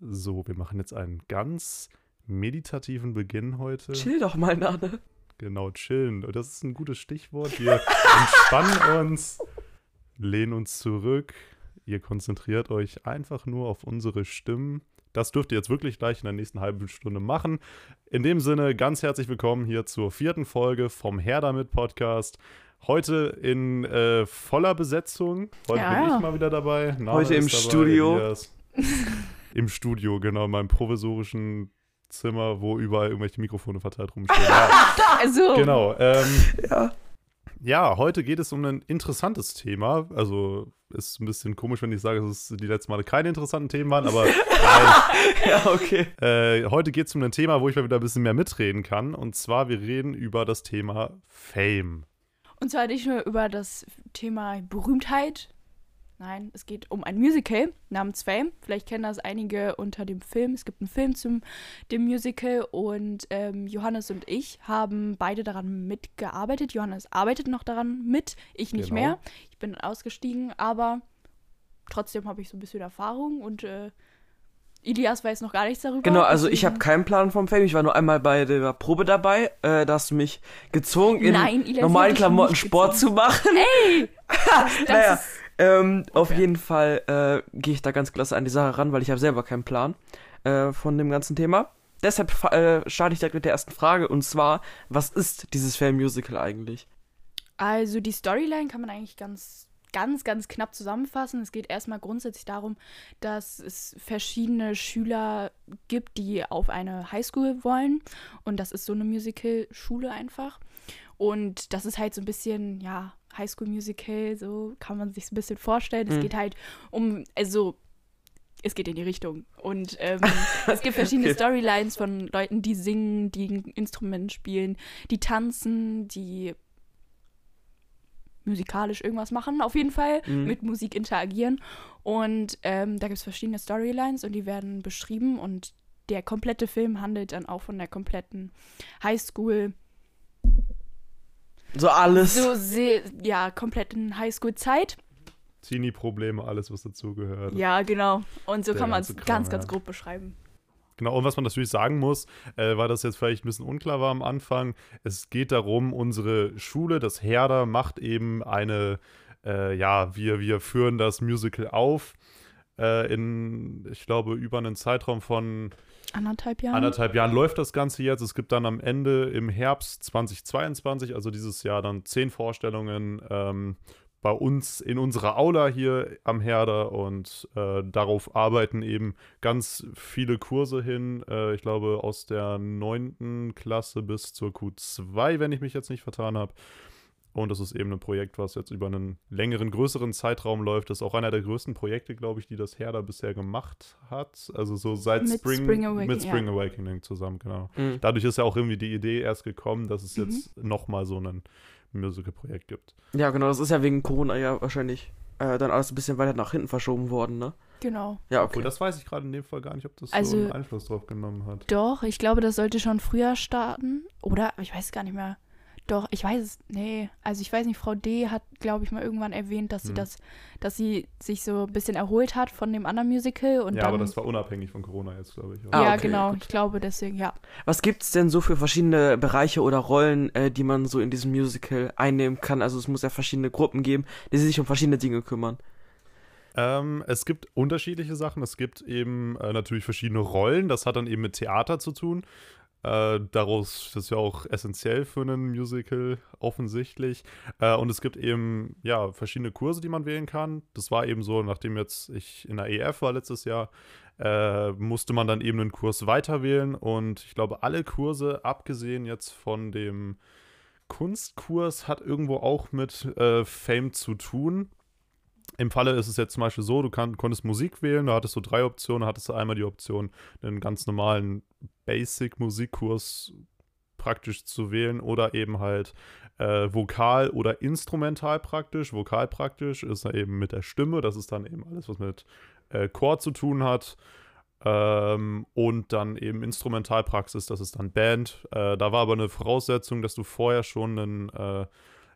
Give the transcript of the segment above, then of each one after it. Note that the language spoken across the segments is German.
So, wir machen jetzt einen ganz meditativen Beginn heute. Chill doch mal, Nane. Genau, chillen. Und Das ist ein gutes Stichwort. Wir entspannen uns, lehnen uns zurück. Ihr konzentriert euch einfach nur auf unsere Stimmen. Das dürft ihr jetzt wirklich gleich in der nächsten halben Stunde machen. In dem Sinne, ganz herzlich willkommen hier zur vierten Folge vom Her damit Podcast. Heute in äh, voller Besetzung. Heute Ja. bin ich mal wieder dabei. Name Heute im dabei, Studio. Im Studio, genau, in meinem provisorischen Zimmer, wo überall irgendwelche Mikrofone verteilt rumstehen. Ja, Also, genau. Ähm, Ja. ja, heute geht es um ein interessantes Thema. Also ist ein bisschen komisch, wenn ich sage, dass es die letzten Male keine interessanten Themen waren, aber nein. Ja, okay. Äh, heute geht es um ein Thema, wo ich mal wieder ein bisschen mehr mitreden kann. Und zwar, wir reden über das Thema Fame. und zwar nicht nur über das Thema Berühmtheit. Nein, es geht um ein Musical namens Fame. Vielleicht kennen das einige unter dem Film. Es gibt einen Film zum dem Musical und ähm, Johannes und ich haben beide daran mitgearbeitet. Johannes arbeitet noch daran mit, ich nicht Genau. mehr. Ich bin ausgestiegen, aber trotzdem habe ich so ein bisschen Erfahrung und äh, Ilias weiß noch gar nichts darüber. Genau, also ich habe keinen Plan vom Fame. Ich war nur einmal bei der Probe dabei. Äh, da hast du mich gezwungen, in Nein, Elias, normalen Klamotten Sport zu machen. Ey! Das naja, ist, ähm, auf Okay. jeden Fall äh, gehe ich da ganz klasse an die Sache ran, weil ich habe selber keinen Plan äh, von dem ganzen Thema. Deshalb äh, starte ich direkt mit der ersten Frage und zwar, was ist dieses Fame-Musical eigentlich? Also die Storyline kann man eigentlich ganz, ganz, ganz knapp zusammenfassen. Es geht erstmal grundsätzlich darum, dass es verschiedene Schüler gibt, die auf eine Highschool wollen. Und das ist so eine Musical-Schule einfach. Und das ist halt so ein bisschen, ja, Highschool-Musical, so kann man sich ein bisschen vorstellen. Es Mhm. geht halt um, also es geht in die Richtung. Und ähm, es gibt verschiedene Okay. Storylines von Leuten, die singen, die ein Instrument spielen, die tanzen, die musikalisch irgendwas machen, auf jeden Fall, Mhm. mit Musik interagieren. Und ähm, da gibt es verschiedene Storylines und die werden beschrieben und der komplette Film handelt dann auch von der kompletten Highschool, So alles. so sehr, ja, kompletten Highschool-Zeit. Teenie-Probleme, alles, was dazugehört. Ja, genau. Und so Der kann man es ganz, ganz ja. grob beschreiben. Genau, und was man natürlich sagen muss, äh, weil das jetzt vielleicht ein bisschen unklar war am Anfang, es geht darum, unsere Schule, das Herder, macht eben eine, äh, ja, wir, wir führen das Musical auf äh, in, ich glaube, über einen Zeitraum von Anderthalb Jahre. anderthalb Jahren läuft das Ganze jetzt. Es gibt dann am Ende im Herbst 2022, also dieses Jahr, dann zehn Vorstellungen ähm, bei uns in unserer Aula hier am Herder und äh, darauf arbeiten eben ganz viele Kurse hin. Äh, ich glaube aus der neunten Klasse bis zur Q2, wenn ich mich jetzt nicht vertan habe. Und das ist eben ein Projekt, was jetzt über einen längeren, größeren Zeitraum läuft. Das ist auch einer der größten Projekte, glaube ich, die das Herder bisher gemacht hat. Also so seit Mit Spring, Spring Awakening, mit Spring ja. Awakening zusammen, genau. Mhm. Dadurch ist ja auch irgendwie die Idee erst gekommen, dass es Mhm. jetzt nochmal so ein Musical-Projekt gibt. Ja, genau, das ist ja wegen Corona ja wahrscheinlich äh, dann alles ein bisschen weiter nach hinten verschoben worden, ne? Genau. Ja, Obwohl, okay. das weiß ich gerade in dem Fall gar nicht, ob das so Also- einen Einfluss drauf genommen hat. Doch, ich glaube, das sollte schon früher starten. Oder? Ich weiß gar nicht mehr. Doch, ich weiß es. Nee. Also ich weiß nicht, Frau D. hat, glaube ich, mal irgendwann erwähnt, dass sie Hm. das, dass sie sich so ein bisschen erholt hat von dem anderen Musical und ja, dann. aber das war unabhängig von Corona jetzt, glaube ich. Ah, ja, okay, genau. gut. Ich glaube deswegen, ja. Was gibt's denn so für verschiedene Bereiche oder Rollen, äh, die man so in diesem Musical einnehmen kann? Also es muss ja verschiedene Gruppen geben, die sich um verschiedene Dinge kümmern. Ähm, es gibt unterschiedliche Sachen. Es gibt eben äh, natürlich verschiedene Rollen. Das hat dann eben mit Theater zu tun. Äh, daraus, das ist ja auch essentiell für ein Musical, offensichtlich. Äh, und es gibt eben, ja, verschiedene Kurse, die man wählen kann. Das war eben so, nachdem jetzt ich in der EF war letztes Jahr, äh, musste man dann eben einen Kurs weiter wählen. Und ich glaube, alle Kurse, abgesehen jetzt von dem Kunstkurs, hat irgendwo auch mit äh, Fame zu tun. Im Falle ist es jetzt zum Beispiel so, du kann, konntest Musik wählen, da hattest du drei Optionen, da hattest du einmal die Option, einen ganz normalen Basic-Musikkurs praktisch zu wählen oder eben halt äh, Vokal oder Instrumental praktisch. Vokal praktisch ist dann eben mit der Stimme, das ist dann eben alles, was mit äh, Chor zu tun hat. Ähm, und dann eben Instrumentalpraxis, das ist dann Band. Äh, da war aber eine Voraussetzung, dass du vorher schon ein äh,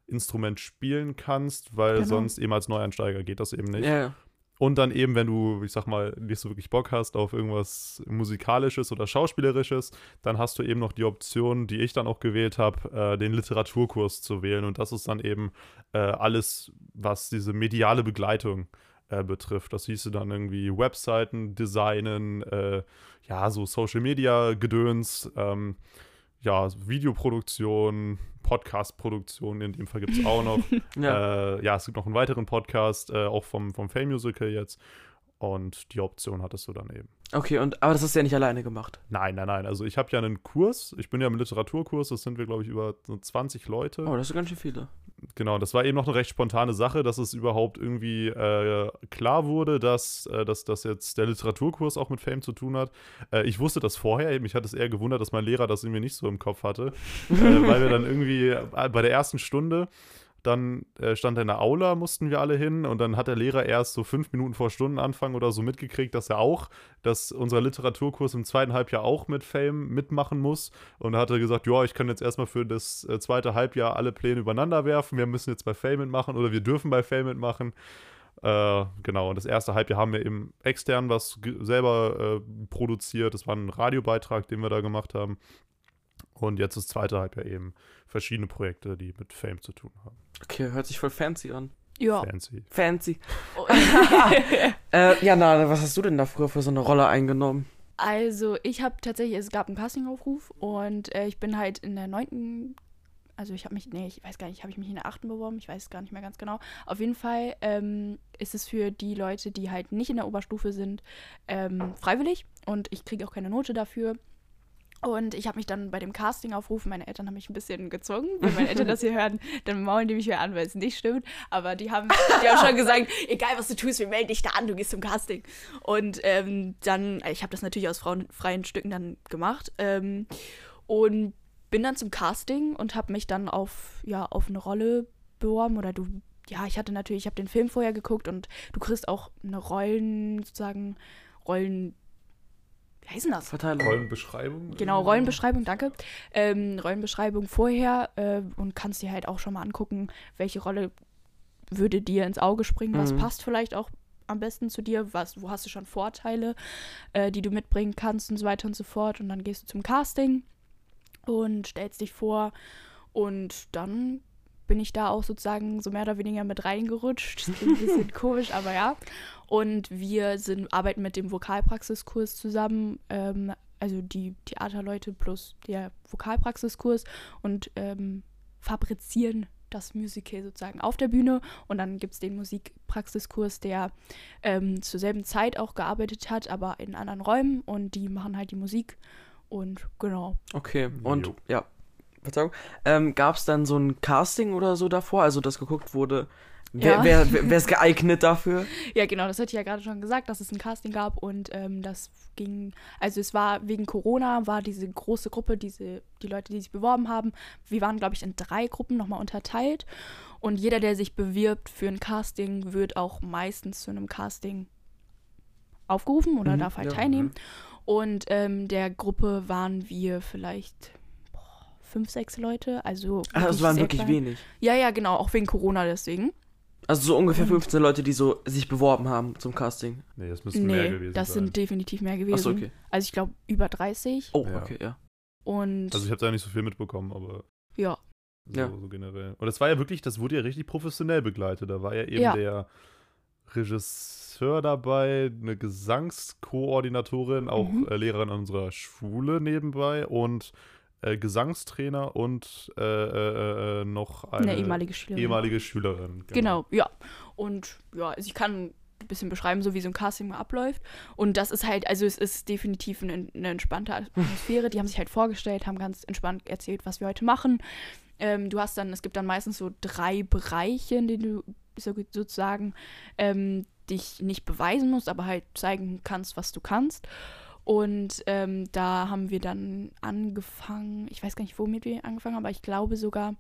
Instrument spielen kannst, weil Genau. sonst eben als Neueinsteiger geht das eben nicht. Ja. Und dann eben, wenn du, ich sag mal, nicht so wirklich Bock hast auf irgendwas Musikalisches oder Schauspielerisches, dann hast du eben noch die Option, die ich dann auch gewählt habe, äh, den Literaturkurs zu wählen. Und das ist dann eben äh, alles, was diese mediale Begleitung äh, betrifft. Das hieße dann irgendwie Webseiten designen, äh, ja, so Social Media Gedöns, ähm, ja, Videoproduktion, Podcast-Produktion, in dem Fall gibt es auch noch. ja. Äh, ja, es gibt noch einen weiteren Podcast, äh, auch vom, vom Fame Musical jetzt. Und die Option hattest du dann eben. Okay, und aber das hast du ja nicht alleine gemacht. Nein, nein, nein. Also ich habe ja einen Kurs. Ich bin ja im Literaturkurs. Das sind wir, glaube ich, über so 20 Leute. Oh, das sind ganz schön viele. Genau, das war eben noch eine recht spontane Sache, dass es überhaupt irgendwie äh, klar wurde, dass, äh, dass, dass jetzt der Literaturkurs auch mit Fame zu tun hat. Äh, ich wusste das vorher, mich hat es eher gewundert, dass mein Lehrer das irgendwie nicht so im Kopf hatte, äh, weil wir dann irgendwie äh, bei der ersten Stunde dann äh, stand er in der Aula, mussten wir alle hin und dann hat der Lehrer erst so fünf Minuten vor Stundenanfang oder so mitgekriegt, dass er auch, dass unser Literaturkurs im zweiten Halbjahr auch mit Fame mitmachen muss. Und da hat er gesagt, ja, ich kann jetzt erstmal für das äh, zweite Halbjahr alle Pläne übereinander werfen. Wir müssen jetzt bei Fame mitmachen oder wir dürfen bei Fame mitmachen. Äh, genau, und das erste Halbjahr haben wir eben extern was selber äh, produziert. Das war ein Radiobeitrag, den wir da gemacht haben. Und jetzt das zweite Halbjahr eben verschiedene Projekte, die mit Fame zu tun haben. Okay, hört sich voll fancy an. Ja. Fancy. Fancy. Oh. äh, ja, na, was hast du denn da früher für so eine Rolle eingenommen? Also, ich habe tatsächlich, es gab einen Castingaufruf und äh, ich bin halt in der neunten, also ich habe mich, nee, ich weiß gar nicht, habe ich mich in der achten beworben? Ich weiß es gar nicht mehr ganz genau. Auf jeden Fall ähm, ist es für die Leute, die halt nicht in der Oberstufe sind, ähm, freiwillig und ich kriege auch keine Note dafür. Und ich habe mich dann bei dem Casting aufrufen, meine Eltern haben mich ein bisschen gezwungen. Wenn meine Eltern das hier hören, dann maulen die mich wieder an, weil es nicht stimmt. Aber die haben, die haben schon gesagt, egal was du tust, wir melden dich da an, du gehst zum Casting. Und ähm, dann, ich habe das natürlich aus freien Stücken dann gemacht. Ähm, und bin dann zum Casting und habe mich dann auf, ja, auf eine Rolle beworben. Oder du, ja, ich hatte natürlich, ich habe den Film vorher geguckt und du kriegst auch eine Rollen, sozusagen, Rollen wie heißt denn das? Verteilung. Rollenbeschreibung. Genau, Rollenbeschreibung, danke. Ähm, Rollenbeschreibung vorher äh, und kannst dir halt auch schon mal angucken, welche Rolle würde dir ins Auge springen, was mhm. passt vielleicht auch am besten zu dir, was, wo hast du schon Vorteile, äh, die du mitbringen kannst und so weiter und so fort. Und dann gehst du zum Casting und stellst dich vor und dann bin ich da auch sozusagen so mehr oder weniger mit reingerutscht. Das klingt ein bisschen komisch, aber ja. Und wir sind, arbeiten mit dem Vokalpraxiskurs zusammen, ähm, also die Theaterleute plus der Vokalpraxiskurs und ähm, fabrizieren das Musical sozusagen auf der Bühne. Und dann gibt es den Musikpraxiskurs, der ähm, zur selben Zeit auch gearbeitet hat, aber in anderen Räumen. Und die machen halt die Musik. Und genau. Okay, und jo. ja, Verzeihung, ähm, gab es dann so ein Casting oder so davor, also dass geguckt wurde, wer, ja. wer, wer, wer ist geeignet dafür? Ja, genau, das hatte ich ja gerade schon gesagt, dass es ein Casting gab und ähm, das ging, also es war wegen Corona, war diese große Gruppe, diese, die Leute, die sich beworben haben, wir waren, glaube ich, in drei Gruppen nochmal unterteilt und jeder, der sich bewirbt für ein Casting, wird auch meistens zu einem Casting aufgerufen oder mhm, darf halt ja, teilnehmen. Mhm. Und ähm, der Gruppe waren wir vielleicht fünf, sechs Leute. Also Ach, das waren wirklich klein. wenig. Ja, ja, genau, auch wegen Corona deswegen. Also so ungefähr 15 Leute, die so sich beworben haben zum Casting. Nee, das müssten nee, mehr gewesen das sein. sind definitiv mehr gewesen. Achso, okay. Also ich glaube über 30. Oh, ja. okay, ja. Und also ich habe da nicht so viel mitbekommen, aber ja. So, ja. so generell. Und das war ja wirklich, das wurde ja richtig professionell begleitet. Da war ja eben ja. der Regisseur dabei, eine Gesangskoordinatorin, auch mhm. äh, Lehrerin an unserer Schule nebenbei und äh, Gesangstrainer und äh, äh, äh, noch eine, eine, ehemalige Schülerin. Ehemalige Schülerin genau. genau. ja. Und ja, also ich kann ein bisschen beschreiben, so wie so ein Casting mal abläuft. Und das ist halt, also es ist definitiv eine, eine entspannte Atmosphäre. Die haben sich halt vorgestellt, haben ganz entspannt erzählt, was wir heute machen. Ähm, du hast dann, es gibt dann meistens so drei Bereiche, in denen du so, sozusagen ähm, dich nicht beweisen musst, aber halt zeigen kannst, was du kannst. Und ähm, da haben wir dann angefangen, ich weiß gar nicht, womit wir angefangen haben, aber ich glaube sogar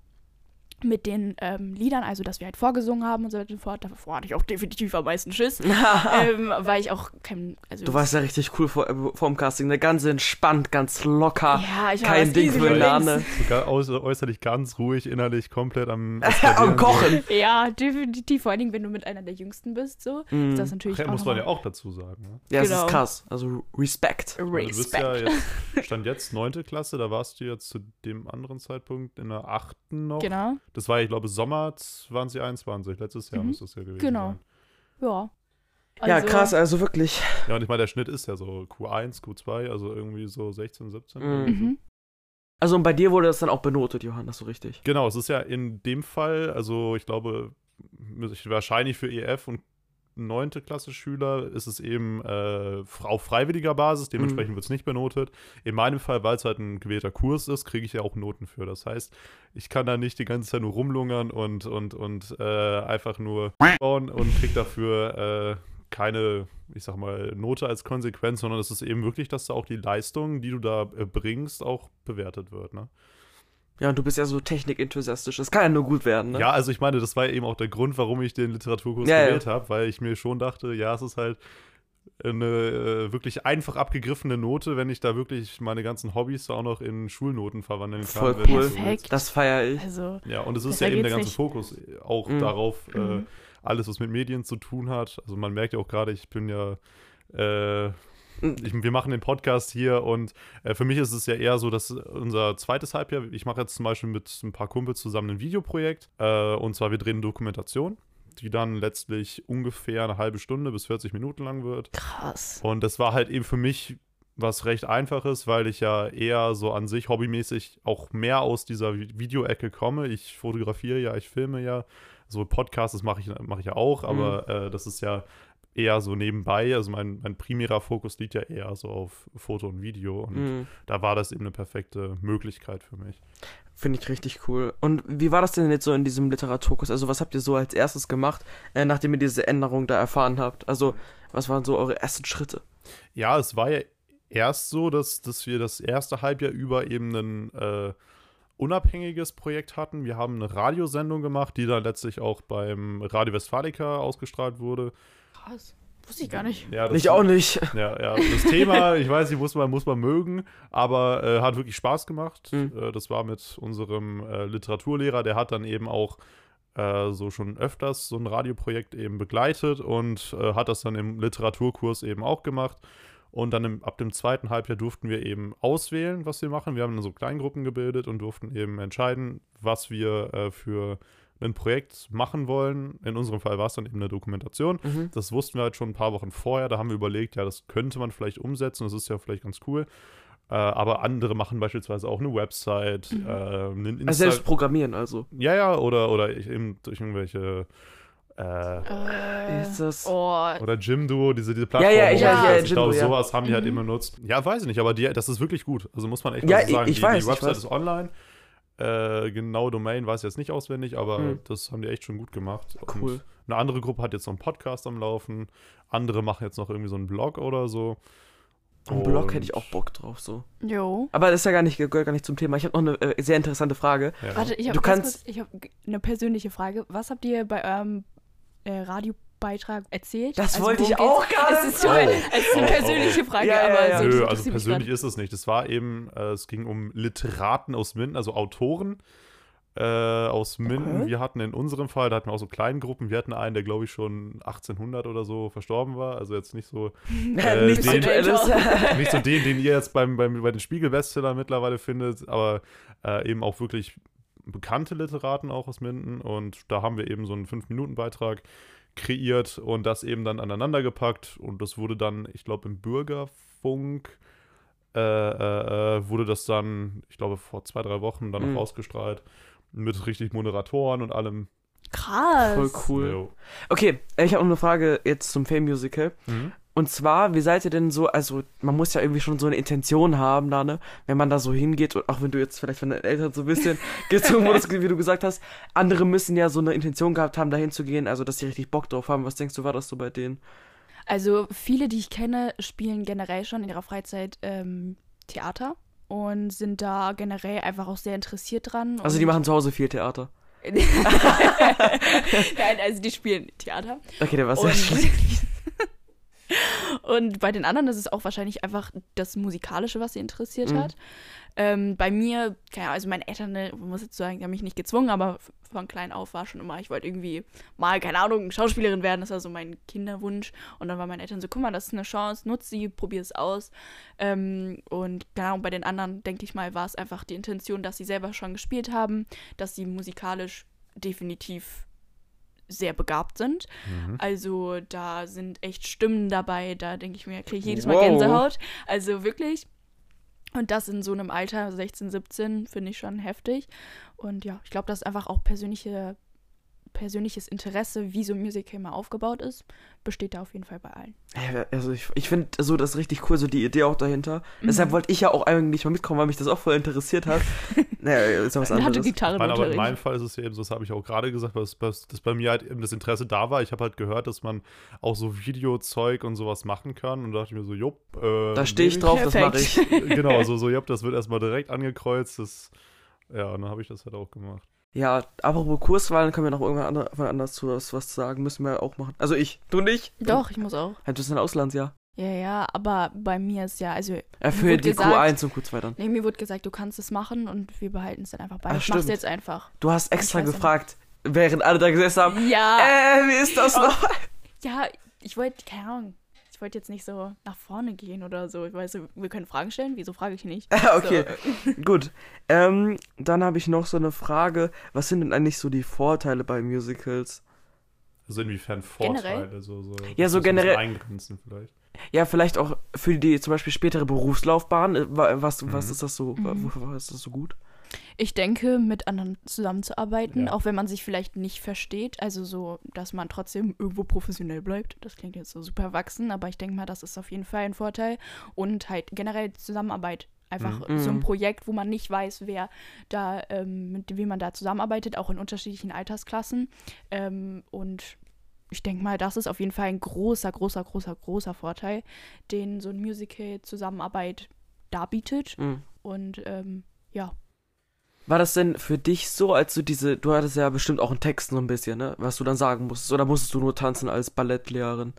mit den ähm, Liedern, also dass wir halt vorgesungen haben und so weiter und so fort. Davor hatte ich auch definitiv am meisten Schiss, ähm, weil ich auch kein, also Du warst ja richtig cool vor, äh, vor dem Casting, ne? Ganz entspannt, ganz locker. ja, ich Kein das Ding für. Lane. Sogar äußer, äußerlich ganz ruhig, innerlich komplett am, Am. Kochen. Ja, definitiv. Vor allen Dingen, wenn du mit einer der Jüngsten bist, so Mhm. ist das natürlich Ach, ja, auch muss man ja auch dazu sagen. Ne? Ja, es Genau. ist krass. Also Respekt. Also Du bist Respekt. ja jetzt, stand jetzt neunte Klasse, da warst du jetzt zu dem anderen Zeitpunkt in der achten noch. Genau, Das war, ich glaube, Sommer 2021, letztes Jahr Mhm. muss das ja gewesen Genau. sein. ja. ja, Also, krass, also wirklich. Ja, und ich meine, der Schnitt ist ja so Q1, Q2, also irgendwie so 16, 17. Mhm. Mhm. Also und bei dir wurde das dann auch benotet, Johann, so richtig. Genau, es ist ja in dem Fall, also ich glaube, ich- wahrscheinlich für EF und neunte Klasse Schüler ist es eben äh, auf freiwilliger Basis, dementsprechend Mhm. wird es nicht benotet. In meinem Fall, weil es halt ein gewählter Kurs ist, kriege ich ja auch Noten für. Das heißt, ich kann da nicht die ganze Zeit nur rumlungern und, und, und äh, einfach nur bauen und kriege dafür äh, keine, ich sag mal, Note als Konsequenz, sondern es ist eben wirklich, dass da auch die Leistung, die du da äh, bringst, auch bewertet wird. Ne? Ja, und du bist ja so technikenthusiastisch. Das kann ja nur gut werden, ne? Ja, also ich meine, das war ja eben auch der Grund, warum ich den Literaturkurs Ja, ja. gewählt habe, weil ich mir schon dachte, ja, es ist halt eine äh, wirklich einfach abgegriffene Note, wenn ich da wirklich meine ganzen Hobbys auch noch in Schulnoten verwandeln kann. Voll cool. so. Perfekt. Das feiere ich. Also, Ja, und es ist ja eben der ganze nicht. Fokus auch Mhm. darauf, äh, Mhm. alles, was mit Medien zu tun hat. Also man merkt ja auch gerade, ich bin ja äh. Ich, wir machen den Podcast hier und äh, für mich ist es ja eher so, dass unser zweites Halbjahr, ich mache jetzt zum Beispiel mit ein paar Kumpels zusammen ein Videoprojekt äh, und zwar wir drehen eine Dokumentation, die dann letztlich ungefähr eine halbe Stunde bis 40 Minuten lang wird. krass. Und das war halt eben für mich was recht einfaches, weil ich ja eher so an sich hobbymäßig auch mehr aus dieser Vi- Videoecke komme. Ich fotografiere ja, ich filme ja. So Podcasts, das mache ich, mach ich ja auch, aber äh, das ist ja eher so nebenbei. Also mein, mein primärer Fokus liegt ja eher so auf Foto und Video. Und Mhm. da war das eben eine perfekte Möglichkeit für mich. Finde ich richtig cool. Und wie war das denn jetzt so in diesem Literaturkurs? Also, was habt ihr so als erstes gemacht, äh, nachdem ihr diese Änderung da erfahren habt? Also, was waren so eure ersten Schritte? Ja, es war ja erst so, dass, dass wir das erste Halbjahr über eben ein äh, unabhängiges Projekt hatten. Wir haben eine Radiosendung gemacht, die dann letztlich auch beim Radio Westfalica ausgestrahlt wurde. Krass. Wusste ich gar nicht. Ja, Ich auch nicht. Ja, ja, das Thema, ich weiß nicht, muss man, muss man mögen, aber äh, hat wirklich Spaß gemacht. Mhm. Äh, das war mit unserem äh, Literaturlehrer, der hat dann eben auch äh, so schon öfters so ein Radioprojekt eben begleitet und äh, hat das dann im Literaturkurs eben auch gemacht. Und dann im, ab dem zweiten Halbjahr durften wir eben auswählen, was wir machen. Wir haben dann so Kleingruppen gebildet und durften eben entscheiden, was wir äh, für ein Projekt machen wollen. In unserem Fall war es dann eben eine Dokumentation. Mhm. Das wussten wir halt schon ein paar Wochen vorher. Da haben wir überlegt, ja, das könnte man vielleicht umsetzen. Das ist ja vielleicht ganz cool. Äh, aber andere machen beispielsweise auch eine Website, Mhm. äh, einen Also Insta selbst programmieren, also. ja, ja, oder, oder ich- eben durch irgendwelche äh, Äh, Ist das- Oh, oder Jimdo, diese, diese Ja, Plattform. ja, wo ich- ja, das- ja, ich glaube, ja. sowas haben die halt Mhm. immer benutzt. Ja, weiß ich nicht, aber die, das ist wirklich gut. Also muss man echt Ja, ich- sagen. ich die, weiß, die ich Website weiß. ist online. Äh, genau Domain weiß ich jetzt nicht auswendig, aber Mhm. das haben die echt schon gut gemacht. Cool. Und eine andere Gruppe hat jetzt noch einen Podcast am Laufen. Andere machen jetzt noch irgendwie so einen Blog oder so. Am Blog hätte ich auch Bock drauf, so. jo. Aber das ist ja gar nicht, gehört gar nicht zum Thema. Ich habe noch eine äh, sehr interessante Frage. Ja. Warte, ich habe Du kannst- ich hab eine persönliche Frage. Was habt ihr bei eurem äh, Radiobeitrag erzählt? Das Also, wollte ich auch gerade Es ist, so ein, Oh. es ist eine Oh, oh, persönliche Frage, Ja, ja, aber ja. so Nö, also persönlich ist es nicht. Es war eben, äh, es ging um Literaten aus Minden, also Autoren äh, aus Minden. Okay. Wir hatten in unserem Fall, da hatten wir auch so Kleingruppen. Wir hatten einen, der glaube ich schon 1800 oder so verstorben war. Also jetzt nicht so, Äh, Nichts den- Aktuelles. nicht so den, den ihr jetzt beim, beim, bei den Spiegel-Bestsellern mittlerweile findet, aber äh, eben auch wirklich bekannte Literaten auch aus Minden. Und da haben wir eben so einen 5-Minuten-Beitrag kreiert und das eben dann aneinander gepackt. Und das wurde dann, ich glaube, im Bürgerfunk äh, äh, äh, wurde das dann, ich glaube, vor zwei, drei Wochen dann Mhm. noch ausgestrahlt. Mit richtig Moderatoren und allem. Krass. Voll cool. Jo. Okay, ich habe noch eine Frage jetzt zum Filmmusical. Mhm. Und zwar, wie seid ihr denn so, also man muss ja irgendwie schon so eine Intention haben da, ne? Wenn man da so hingeht, und auch wenn du jetzt vielleicht von deinen Eltern so ein bisschen gezwungen wurdest, wie du gesagt hast, andere müssen ja so eine Intention gehabt haben, da hinzugehen, also dass sie richtig Bock drauf haben. Was denkst du, war das so bei denen? Also viele, die ich kenne, spielen generell schon in ihrer Freizeit ähm, Theater und sind da generell einfach auch sehr interessiert dran. Also die machen zu Hause viel Theater. Nein, also die spielen Theater. Okay, der war sehr schlecht. Und bei den anderen ist es auch wahrscheinlich einfach das Musikalische, was sie interessiert Mhm. hat. Ähm, bei mir, keine Ahnung, also meine Eltern, ne, man muss jetzt sagen, die haben mich nicht gezwungen, aber von klein auf war schon immer, ich wollte irgendwie mal, keine Ahnung, Schauspielerin werden, das war so mein Kinderwunsch. Und dann waren meine Eltern so, guck mal, das ist eine Chance, nutz sie, probier es aus. Ähm, und keine Ahnung, bei den anderen, denke ich mal, war es einfach die Intention, dass sie selber schon gespielt haben, dass sie musikalisch definitiv sehr begabt sind. Mhm. Also da sind echt Stimmen dabei, da denke ich mir, kriege ich jedes Mal Wow. Gänsehaut. Also wirklich. Und das in so einem Alter, 16, 17, finde ich schon heftig. Und ja, ich glaube, das ist einfach auch persönliche, persönliches Interesse, wie so ein Musical mal aufgebaut ist, besteht da auf jeden Fall bei allen. Ja, Also ich, ich finde so das richtig cool, so die Idee auch dahinter. Mhm. Deshalb wollte ich ja auch eigentlich mal mitkommen, weil mich das auch voll interessiert hat. naja, ist ja was Er hatte anderes. Ich meine, aber in meinem Fall ist es ja eben so, das habe ich auch gerade gesagt, dass, dass, dass bei mir halt eben das Interesse da war. Ich habe halt gehört, dass man auch so Videozeug und sowas machen kann und da dachte ich mir so, jupp. Äh, Da stehe ich drauf, das mache ich. Perfekt. genau, so, so, jupp, das wird erstmal direkt angekreuzt. Das, ja, und dann habe ich das halt auch gemacht. Ja, apropos Kurswahlen, können wir noch irgendwann anders zu was, was sagen, müssen wir auch machen. Also ich, du nicht? Doch, ich muss auch. Ja, du bist ein Auslandsjahr. Ja, ja, aber bei mir ist ja, also Wurde die gesagt- Q1 und Q2 dann. nee, mir wurde gesagt, du kannst es machen und wir behalten es dann einfach bei. Ah, ich mach's stimmt. jetzt einfach. Du hast extra gefragt, während alle da gesessen haben, Ja. äh, wie ist das noch? Ja, ich wollte, keine Ahnung, wollte jetzt nicht so nach vorne gehen oder so. Ich weiß, wir können Fragen stellen. Wieso frage ich nicht? Ah, okay, So. gut. Ähm, dann habe ich noch so eine Frage. Was sind denn eigentlich so die Vorteile bei Musicals? Also inwiefern Generell? Vorteile, so, so. Ja, so generell- Eingrenzen vielleicht. Ja, vielleicht auch für die zum Beispiel spätere Berufslaufbahn. äh, wa- Was, was Mhm. ist das so? Mhm. wofür ist das so gut? Ich denke, mit anderen zusammenzuarbeiten, Ja. auch wenn man sich vielleicht nicht versteht. Also so, dass man trotzdem irgendwo professionell bleibt. Das klingt jetzt so super erwachsen, aber ich denke mal, das ist auf jeden Fall ein Vorteil. Und halt generell Zusammenarbeit. Einfach Mhm. so ein Mhm. Projekt, wo man nicht weiß, wer da, ähm, mit wem man da zusammenarbeitet, auch in unterschiedlichen Altersklassen. Ähm, und ich denke mal, das ist auf jeden Fall ein großer, großer, großer, großer Vorteil, den so ein Musical-Zusammenarbeit darbietet. Mhm. Und ähm, ja, War das denn für dich so, als du diese, du hattest ja bestimmt auch einen Text so ein bisschen, ne? Was du dann sagen musstest, oder musstest du nur tanzen als Ballettlehrerin?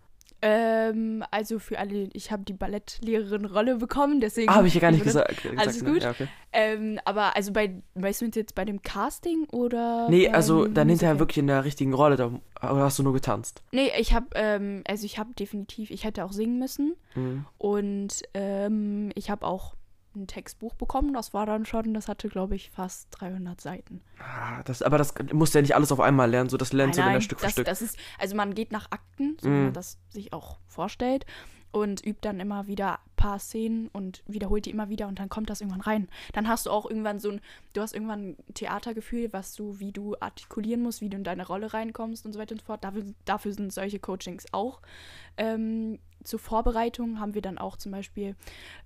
Ähm, also für alle, ich habe die Ballettlehrerin-Rolle bekommen, deswegen. Ah, habe ich ja gar nicht gesagt. gesagt Alles ne? gut. Ja, okay. Ähm, aber also bei, weißt du jetzt bei dem Casting oder? Nee, also dann hinterher wirklich in der richtigen Rolle, da oder hast du nur getanzt. Nee, ich habe, ähm, also ich habe definitiv, ich hätte auch singen müssen Mhm. und ähm, ich habe auch ein Textbuch bekommen, das war dann schon, das hatte glaube ich fast 300 Seiten. Ah, das, aber das musst du ja nicht alles auf einmal lernen, so das lernst du dann Stück für das, Stück. das ist, also man geht nach Akten, so wie Mhm. man das sich auch vorstellt und übt dann immer wieder ein paar Szenen und wiederholt die immer wieder und dann kommt das irgendwann rein. Dann hast du auch irgendwann so ein, du hast irgendwann ein Theatergefühl, was du, wie du artikulieren musst, wie du in deine Rolle reinkommst und so weiter und so fort. Dafür, dafür sind solche Coachings auch. Ähm, zur Vorbereitung haben wir dann auch zum Beispiel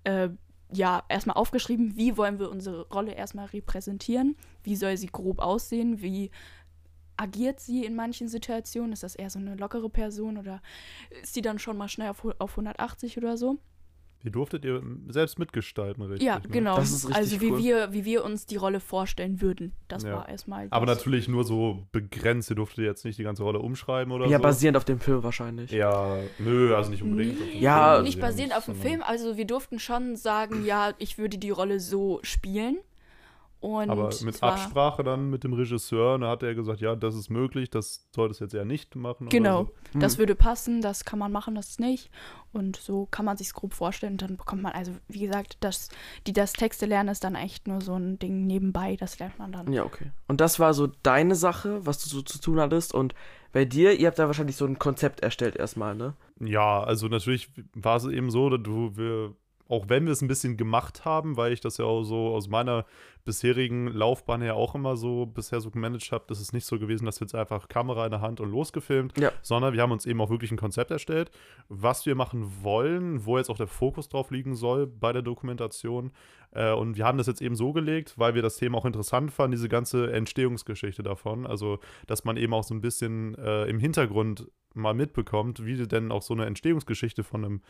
äh, ja, erstmal aufgeschrieben, wie wollen wir unsere Rolle erstmal repräsentieren, wie soll sie grob aussehen, wie agiert sie in manchen Situationen, ist das eher so eine lockere Person oder ist sie dann schon mal schnell auf, auf 180 oder so? Die durftet ihr selbst mitgestalten, richtig? ja, ne? genau. Das ist richtig also wie cool. wir, wie wir uns die Rolle vorstellen würden. Das Ja. war erstmal. Aber natürlich nur so begrenzt. Ihr durftet jetzt nicht die ganze Rolle umschreiben oder Ja, so. basierend auf dem Film wahrscheinlich. Ja, nö, also nicht unbedingt. Nee, Ja, Film nicht basierend auf dem Film. Also wir durften schon sagen, ja, ich würde die Rolle so spielen. Und Aber mit Absprache dann mit dem Regisseur, da hat er gesagt, ja, das ist möglich, das solltest du jetzt eher nicht machen. Genau. Oder Hm. Das würde passen, das kann man machen, das nicht. Und so kann man sich grob vorstellen. Und dann bekommt man, also wie gesagt, das, die das Texte lernen, ist dann echt nur so ein Ding nebenbei. Das lernt man dann. Ja, okay. Und das war so deine Sache, was du so zu tun hattest. Und bei dir, ihr habt da wahrscheinlich so ein Konzept erstellt erstmal, ne? so. Ja, also natürlich war es eben so, dass du, wir, auch wenn wir es ein bisschen gemacht haben, weil ich das ja auch so aus meiner bisherigen Laufbahn her auch immer so bisher so gemanagt habe, das ist nicht so gewesen, dass wir jetzt einfach Kamera in der Hand und losgefilmt, Ja. sondern wir haben uns eben auch wirklich ein Konzept erstellt, was wir machen wollen, wo jetzt auch der Fokus drauf liegen soll bei der Dokumentation. Äh, und wir haben das jetzt eben so gelegt, weil wir das Thema auch interessant fanden, diese ganze Entstehungsgeschichte davon. Also, dass man eben auch so ein bisschen äh, im Hintergrund mal mitbekommt, wie denn auch so eine Entstehungsgeschichte von einem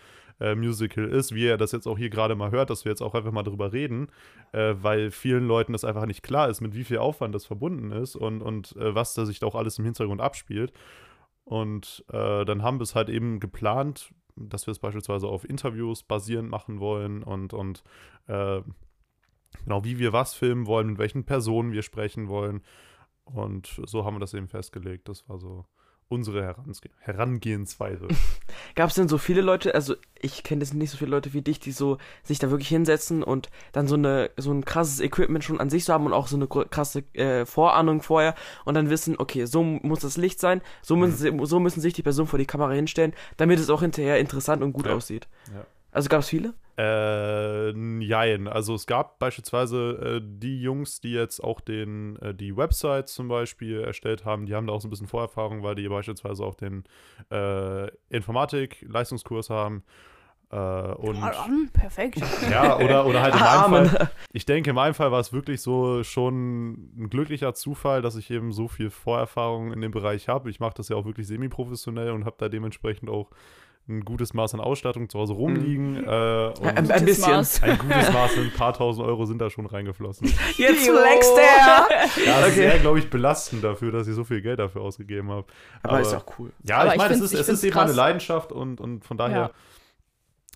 äh, Musical ist, wie er das jetzt jetzt auch hier gerade mal hört, dass wir jetzt auch einfach mal drüber reden, äh, weil vielen Leuten das einfach nicht klar ist, mit wie viel Aufwand das verbunden ist und, und äh, was da sich da auch alles im Hintergrund abspielt. Und äh, dann haben wir es halt eben geplant, dass wir es beispielsweise auf Interviews basierend machen wollen und, und äh, genau wie wir was filmen wollen, mit welchen Personen wir sprechen wollen. Und so haben wir das eben festgelegt. Das war so unsere Herange Herangehensweise. Gab es denn so viele Leute, also ich kenne jetzt nicht so viele Leute wie dich, die so sich da wirklich hinsetzen und dann so eine so ein krasses Equipment schon an sich so haben und auch so eine krasse äh, Vorahnung vorher und dann wissen, okay, so muss das Licht sein, so müssen, mhm. so müssen sich die Personen vor die Kamera hinstellen, damit es auch hinterher interessant und gut ja. aussieht. Ja. Also gab es viele? Äh, jein. Also es gab beispielsweise äh, die Jungs, die jetzt auch den, äh, die Website zum Beispiel erstellt haben, die haben da auch so ein bisschen Vorerfahrung, weil die beispielsweise auch den äh, Informatik-Leistungskurs haben. Äh, und Ja, perfekt. ja, oder, oder halt in meinem Amen. Fall. Ich denke, in meinem Fall war es wirklich so schon ein glücklicher Zufall, dass ich eben so viel Vorerfahrung in dem Bereich habe. Ich mache das ja auch wirklich semi-professionell und habe da dementsprechend auch ein gutes Maß an Ausstattung zu Hause rumliegen. Äh, und Ein, ein bisschen. Maß. ein gutes Maß, ein paar tausend Euro sind da schon reingeflossen. Jetzt flext er! Ja, das Okay. ist glaube ich, belastend dafür, dass ich so viel Geld dafür ausgegeben habe. Aber, ist auch cool. Ja, Aber ich meine, es ist, es ist eben eine. Leidenschaft und, und von daher Ja.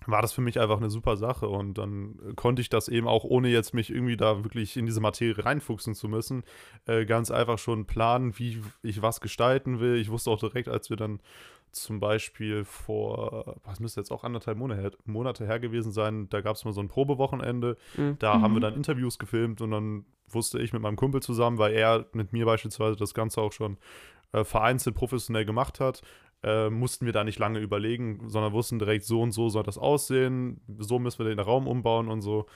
war das für mich einfach eine super Sache und dann konnte ich das eben auch, ohne jetzt mich irgendwie da wirklich in diese Materie reinfuchsen zu müssen, äh, ganz einfach schon planen, wie ich was gestalten will. Ich wusste auch direkt, als wir dann zum Beispiel vor, was müsste jetzt auch anderthalb Monate her, Monate her gewesen sein, da gab es mal so ein Probewochenende, Mhm. da haben wir dann Interviews gefilmt und dann wusste ich mit meinem Kumpel zusammen, weil er mit mir beispielsweise das Ganze auch schon äh, vereinzelt professionell gemacht hat, äh, mussten wir da nicht lange überlegen, sondern wussten direkt, so und so soll das aussehen, so müssen wir den Raum umbauen und so.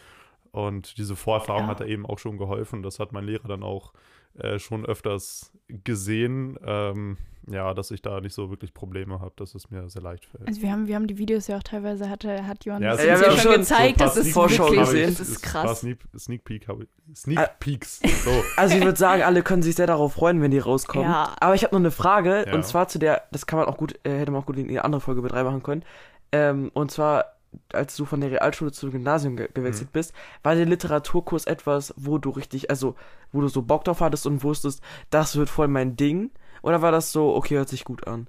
Und diese Vorerfahrung Ja. hat da eben auch schon geholfen. Das hat mein Lehrer dann auch äh, schon öfters gesehen, ähm, ja, dass ich da nicht so wirklich Probleme habe, dass es mir sehr leicht fällt. Also wir haben, wir haben die Videos ja auch teilweise, hatte, hat Johann Ja, das es Ja, ja schon schon gezeigt, so das ist Vorschau wirklich, gesehen. das ist krass. Sneak, Sneak Peek habe ich. Sneak Ah. Peeks. So. Also ich würde sagen, alle können sich sehr darauf freuen, wenn die rauskommen. Ja. Aber ich habe noch eine Frage, Ja. und zwar zu der, das kann man auch gut, äh, hätte man auch gut in eine andere Folge mit reinmachen können. Ähm, und zwar, als du von der Realschule zum Gymnasium ge gewechselt bist, war der Literaturkurs etwas, wo du richtig, also wo du so Bock drauf hattest und wusstest, das wird voll mein Ding? Oder war das so, okay, hört sich gut an?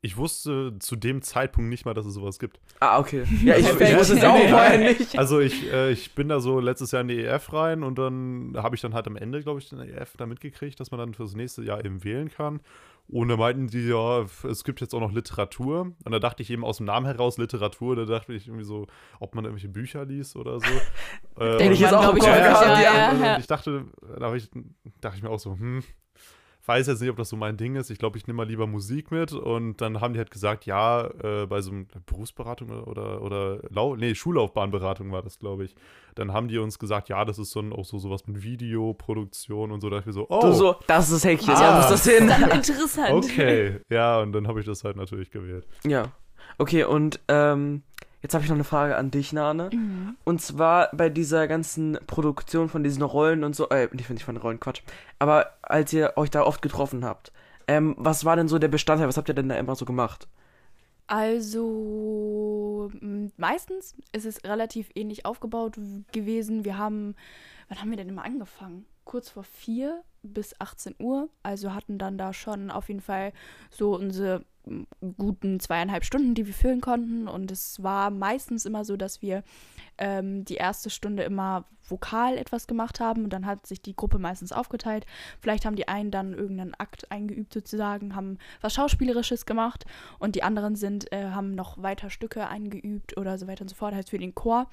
Ich wusste zu dem Zeitpunkt nicht mal, dass es sowas gibt. Ah, okay. Ja, ich, Also ich ich- wusste es auch vorher nicht. Also ich, äh, ich bin da so letztes Jahr in die EF rein und dann habe ich dann halt am Ende, glaube ich, der EF da mitgekriegt, dass man dann fürs nächste Jahr eben wählen kann. Und da meinten die, ja, es gibt jetzt auch noch Literatur. Und da dachte ich eben aus dem Namen heraus Literatur, da dachte ich irgendwie so, ob man irgendwelche Bücher liest oder so. Äh, Denke ich und- jetzt auch glaub im ich, ja, ja, ja. also ich dachte, da ich, dachte ich mir auch so, hm, weiß jetzt nicht, ob das so mein Ding ist. Ich glaube, ich nehme mal lieber Musik mit. Und dann haben die halt gesagt, ja, äh, bei so einem Berufsberatung oder, oder, Lau nee, Schullaufbahnberatung war das, glaube ich. Dann haben die uns gesagt, ja, das ist so ein, auch so sowas mit Videoproduktion und so. Da dachte ich mir so, oh, Du so, das ist das Häkchen, Ah. ja, muss das hin. Dann interessant. okay. Ja, und dann habe ich das halt natürlich gewählt. Ja. Okay, und ähm, jetzt habe ich noch eine Frage an dich, Nane. Mhm. Und zwar bei dieser ganzen Produktion von diesen Rollen und so, äh, nicht nicht von Rollen, Quatsch. Aber als ihr euch da oft getroffen habt, ähm, was war denn so der Bestandteil? Was habt ihr denn da immer so gemacht? Also meistens ist es relativ ähnlich aufgebaut gewesen. Wir haben, wann haben wir denn immer angefangen? Kurz vor vier bis 18 Uhr. Also hatten dann da schon auf jeden Fall so unsere guten zweieinhalb Stunden, die wir füllen konnten. Und es war meistens immer so, dass wir ähm, die erste Stunde immer vokal etwas gemacht haben und dann hat sich die Gruppe meistens aufgeteilt. Vielleicht haben die einen dann irgendeinen Akt eingeübt sozusagen, haben was Schauspielerisches gemacht und die anderen sind, äh, haben noch weiter Stücke eingeübt oder so weiter und so fort, halt für den Chor,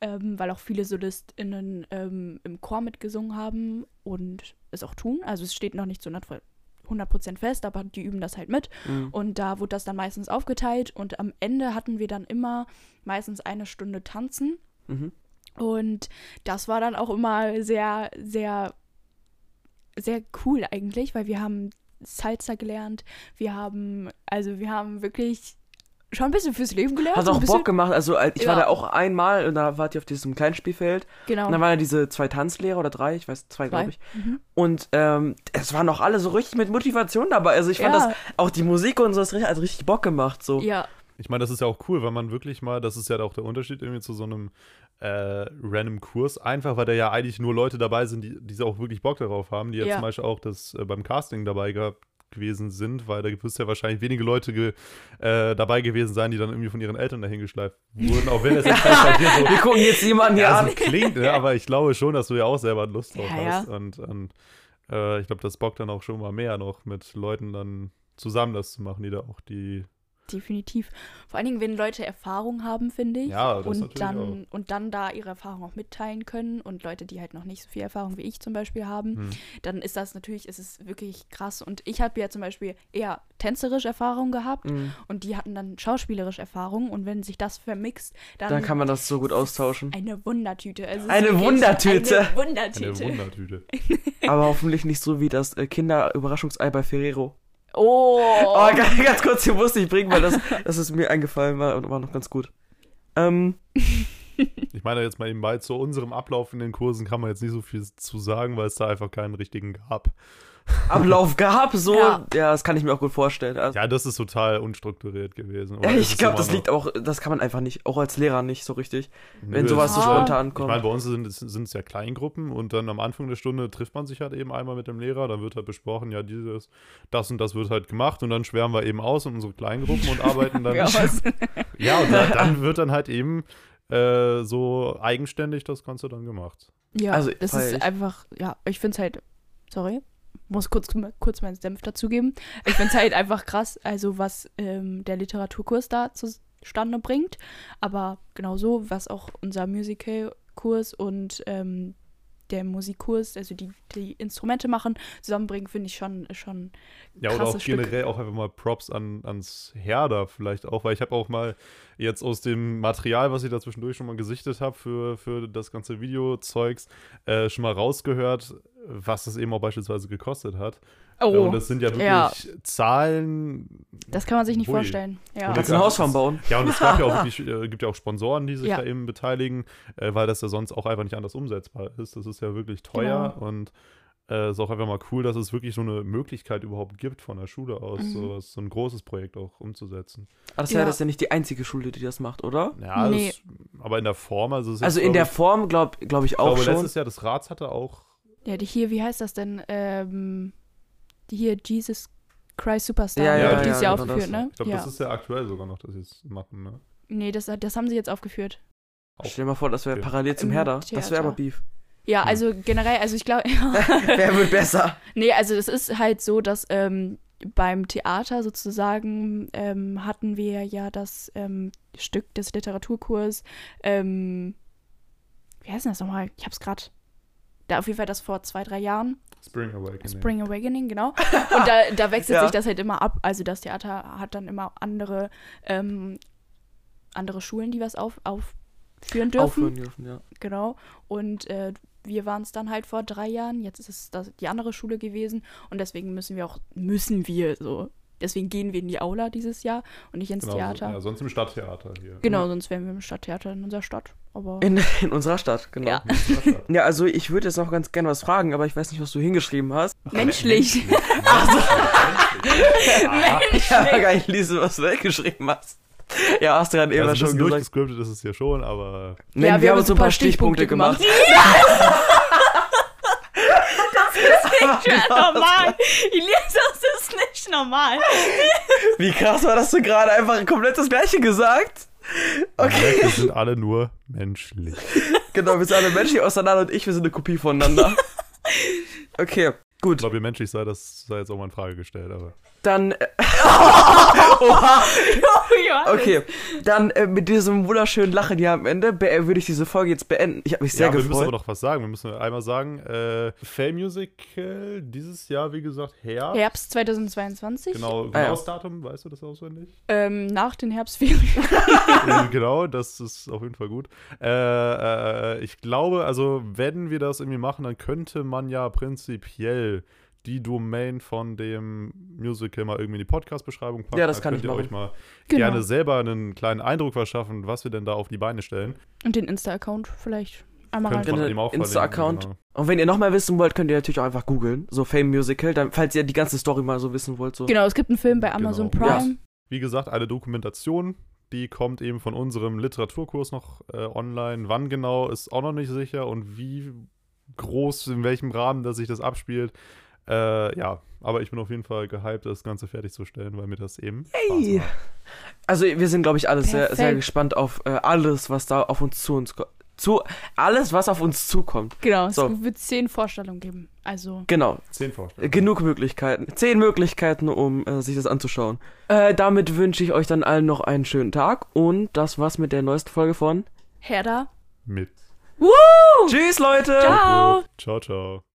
ähm, weil auch viele SolistInnen ähm, im Chor mitgesungen haben und es auch tun. Also es steht noch nicht zu 100% fest, aber die üben das halt mit. Mhm. Und da wurde das dann meistens aufgeteilt und am Ende hatten wir dann immer meistens eine Stunde tanzen. Mhm. Und das war dann auch immer sehr, sehr, sehr cool eigentlich, weil wir haben Salsa gelernt. Wir haben, also wir haben wirklich schon ein bisschen fürs Leben gelernt. Hat auch bisschen, Bock gemacht. Also ich war Ja. da auch einmal und da wart ihr auf diesem kleinen Spielfeld. Genau. Und dann waren da diese zwei Tanzlehrer oder drei, ich weiß, zwei, glaube ich. Mhm. Und ähm, es waren auch alle so richtig mit Motivation dabei. Also ich fand Ja. das, auch die Musik und so, das hat richtig Bock gemacht. So. Ja, Ich meine, das ist ja auch cool, weil man wirklich mal, das ist ja auch der Unterschied irgendwie zu so einem äh, random Kurs, einfach weil da ja eigentlich nur Leute dabei sind, die, die auch wirklich Bock darauf haben, die ja, Ja. zum Beispiel auch das äh, beim Casting dabei gehabt gewesen sind, weil da gibt es ja wahrscheinlich wenige Leute ge, äh, dabei gewesen sein, die dann irgendwie von ihren Eltern dahin geschleift wurden, auch wenn es jetzt bei dir so Wir gucken jetzt jemanden hier ja, an. so klingt, ne? aber ich glaube schon, dass du ja auch selber Lust drauf Ja, ja. hast. Und, und äh, ich glaube, das bockt dann auch schon mal mehr noch mit Leuten dann zusammen das zu machen, die da auch die. Definitiv. Vor allen Dingen, wenn Leute Erfahrung haben, finde ich. Ja, das und dann und dann da ihre Erfahrung auch mitteilen können und Leute, die halt noch nicht so viel Erfahrung wie ich zum Beispiel haben, Hm. dann ist das natürlich, es ist wirklich krass. Und ich habe ja zum Beispiel eher tänzerisch Erfahrung gehabt Mhm. und die hatten dann schauspielerisch Erfahrung und wenn sich das vermixt, dann, Dann kann man das so gut austauschen. eine Wundertüte. Also es Eine Wundertüte. Eine Eine Wundertüte. Wundertüte. Aber hoffentlich nicht so wie das äh, Kinderüberraschungsei bei Ferrero. Oh. Oh, ganz, ganz kurz, hier musste ich bringen, weil das, das ist mir eingefallen war und war noch ganz gut. Ähm, Ich meine, jetzt mal nebenbei zu unserem Ablauf in den Kursen kann man jetzt nicht so viel zu sagen, weil es da einfach keinen richtigen gab. Ablauf gab, so. Ja. Ja. das kann ich mir auch gut vorstellen. Also, Ja, das ist total unstrukturiert gewesen. Ja, ich glaube, das liegt auch, das kann man einfach nicht, auch als Lehrer nicht so richtig, wenn Nö, sowas es so halt- spontan Ich kommt. meine, bei uns sind es sind es ja Kleingruppen und dann am Anfang der Stunde trifft man sich halt eben einmal mit dem Lehrer, dann wird halt besprochen, ja, dieses, das und das wird halt gemacht und dann schwärmen wir eben aus in unsere Kleingruppen und arbeiten dann. Ja, was? ja, und dann, dann wird dann halt eben äh, so eigenständig das Ganze dann gemacht. Ja, Also, das ist ich. einfach, ja, ich finde es halt, sorry, muss kurz, kurz meinen Senf dazugeben. Ich finde es halt einfach krass, also was ähm, der Literaturkurs da zustande bringt, aber genauso, was auch unser Musical-Kurs und ähm, der Musikkurs, also die, die Instrumente machen, zusammenbringen, finde ich schon, schon Ja, oder auch Stück. generell auch einfach mal Props an, ans Herder vielleicht auch, weil ich habe auch mal jetzt aus dem Material, was ich da zwischendurch schon mal gesichtet habe für, für das ganze Videozeugs, äh, schon mal rausgehört, was es eben auch beispielsweise gekostet hat. Äh, Oh, Und das sind ja wirklich ja. Zahlen. das kann man sich nicht Hui. vorstellen. Ja. Und Kannst du ein Haus von bauen? Ja, und es gab ja auch wirklich, äh, gibt ja auch Sponsoren, die sich Ja. da eben beteiligen, äh, weil das ja sonst auch einfach nicht anders umsetzbar ist. Das ist ja wirklich teuer Genau. und äh, ist auch einfach mal cool, dass es wirklich so eine Möglichkeit überhaupt gibt, von der Schule aus Mhm. so, so ein großes Projekt auch umzusetzen. Aber das Ja. ja. das ist ja nicht die einzige Schule, die das macht, oder? Ja, Nee. das, aber in der Form, also es ist Also jetzt, in der Form glaube glaub ich ich, auch glaube, schon. letztes Jahr das Rats hatte auch Ja, die hier, wie heißt das denn? Ähm, die hier, Jesus Christ Superstar, Ja, die ja, ja, dieses Jahr genau aufgeführt, das. ne? Ich glaube, ja. das ist ja aktuell sogar noch, dass sie es machen, ne? Nee, das, das haben sie jetzt aufgeführt. Auch. Stell dir mal vor, das wäre Okay. parallel zum Herder. Das wäre aber Beef. Ja, Hm. also generell, also ich glaube, Wer wird besser? nee, also es ist halt so, dass ähm, beim Theater sozusagen ähm, hatten wir ja das ähm, Stück des Literaturkurs, ähm, wie heißt denn das nochmal? Ich hab's gerade. Da auf jeden Fall das vor zwei, drei Jahren. Spring Awakening. Spring Awakening, genau. Und da, da wechselt Ja. sich das halt immer ab. Also das Theater hat dann immer andere, ähm, andere Schulen, die was auf, aufführen dürfen. Aufhören dürfen, ja. Genau. Und äh, wir waren es dann halt vor drei Jahren. Jetzt ist es das, die andere Schule gewesen. Und deswegen müssen wir auch, müssen wir so. Deswegen gehen wir in die Aula dieses Jahr und nicht ins Genau, Theater. Ja, sonst im Stadttheater hier. Genau, sonst wären wir im Stadttheater in unserer Stadt. Aber In, in unserer Stadt, genau. Ja. Ja. also ich würde jetzt noch ganz gerne was fragen, aber ich weiß nicht, was du hingeschrieben hast. menschlich. Ich habe gar nicht lesen, was du weggeschrieben hast. Ja, hast du gerade eben Ja, ja, also schon gesagt. durchgescriptet ist es ja schon, aber Nee, wir, haben uns so ein paar Stichpunkte gemacht. Das ist nicht normal. Elias, normal. Wie krass war das du gerade einfach komplett das gleiche gesagt? Okay. wir sind alle nur menschlich. Genau, wir sind alle menschlich auseinander und ich, wir sind eine Kopie voneinander. Okay, Ich gut. glaube, ihr menschlich sei, das sei jetzt auch mal in Frage gestellt, aber. Dann, äh, Oha. Ja. okay, dann äh, mit diesem wunderschönen Lachen hier am Ende äh, würde ich diese Folge jetzt beenden. Ich habe mich sehr ja, wir müssen gefreut. aber noch was sagen. Wir müssen einmal sagen, äh, Fame Musical dieses Jahr, wie gesagt, Herbst. Herbst 2022. Genau, Ah, genau ja. das Datum, weißt du das auswendig? Ähm, nach den Herbstferien. Genau, das ist auf jeden Fall gut. Äh, äh, ich glaube, also wenn wir das irgendwie machen, dann könnte man ja prinzipiell die Domain von dem Musical mal irgendwie in die Podcast-Beschreibung packen. Ja, das Da kann könnt ich ihr machen. euch mal Genau. gerne selber einen kleinen Eindruck verschaffen, was wir denn da auf die Beine stellen. Und den Insta-Account vielleicht einmal rein. Genau, Insta-Account. Genau. Und wenn ihr noch mehr wissen wollt, könnt ihr natürlich auch einfach googeln. So Fame Musical, dann, falls ihr die ganze Story mal so wissen wollt. So. Genau, es gibt einen Film bei Amazon Genau. Prime. wie gesagt, eine Dokumentation. Die kommt eben von unserem Literaturkurs noch äh, online. Wann genau ist auch noch nicht sicher und wie groß, in welchem Rahmen dass sich das abspielt. Äh, ja, aber ich bin auf jeden Fall gehypt, das Ganze fertigzustellen, weil mir das eben Hey. Spaß macht. Also wir sind, glaube ich, alle sehr, sehr gespannt auf äh, alles, was da auf uns zu uns kommt. Zu, alles, was auf uns zukommt. Genau, So. es wird zehn Vorstellungen geben. Also, Genau. Zehn Vorstellungen. Genug Möglichkeiten. Zehn Möglichkeiten, um äh, sich das anzuschauen. Äh, damit wünsche ich euch dann allen noch einen schönen Tag und das war's mit der neuesten Folge von Herda. Mit. Tschüss, Leute! Ciao. Ciao, ciao.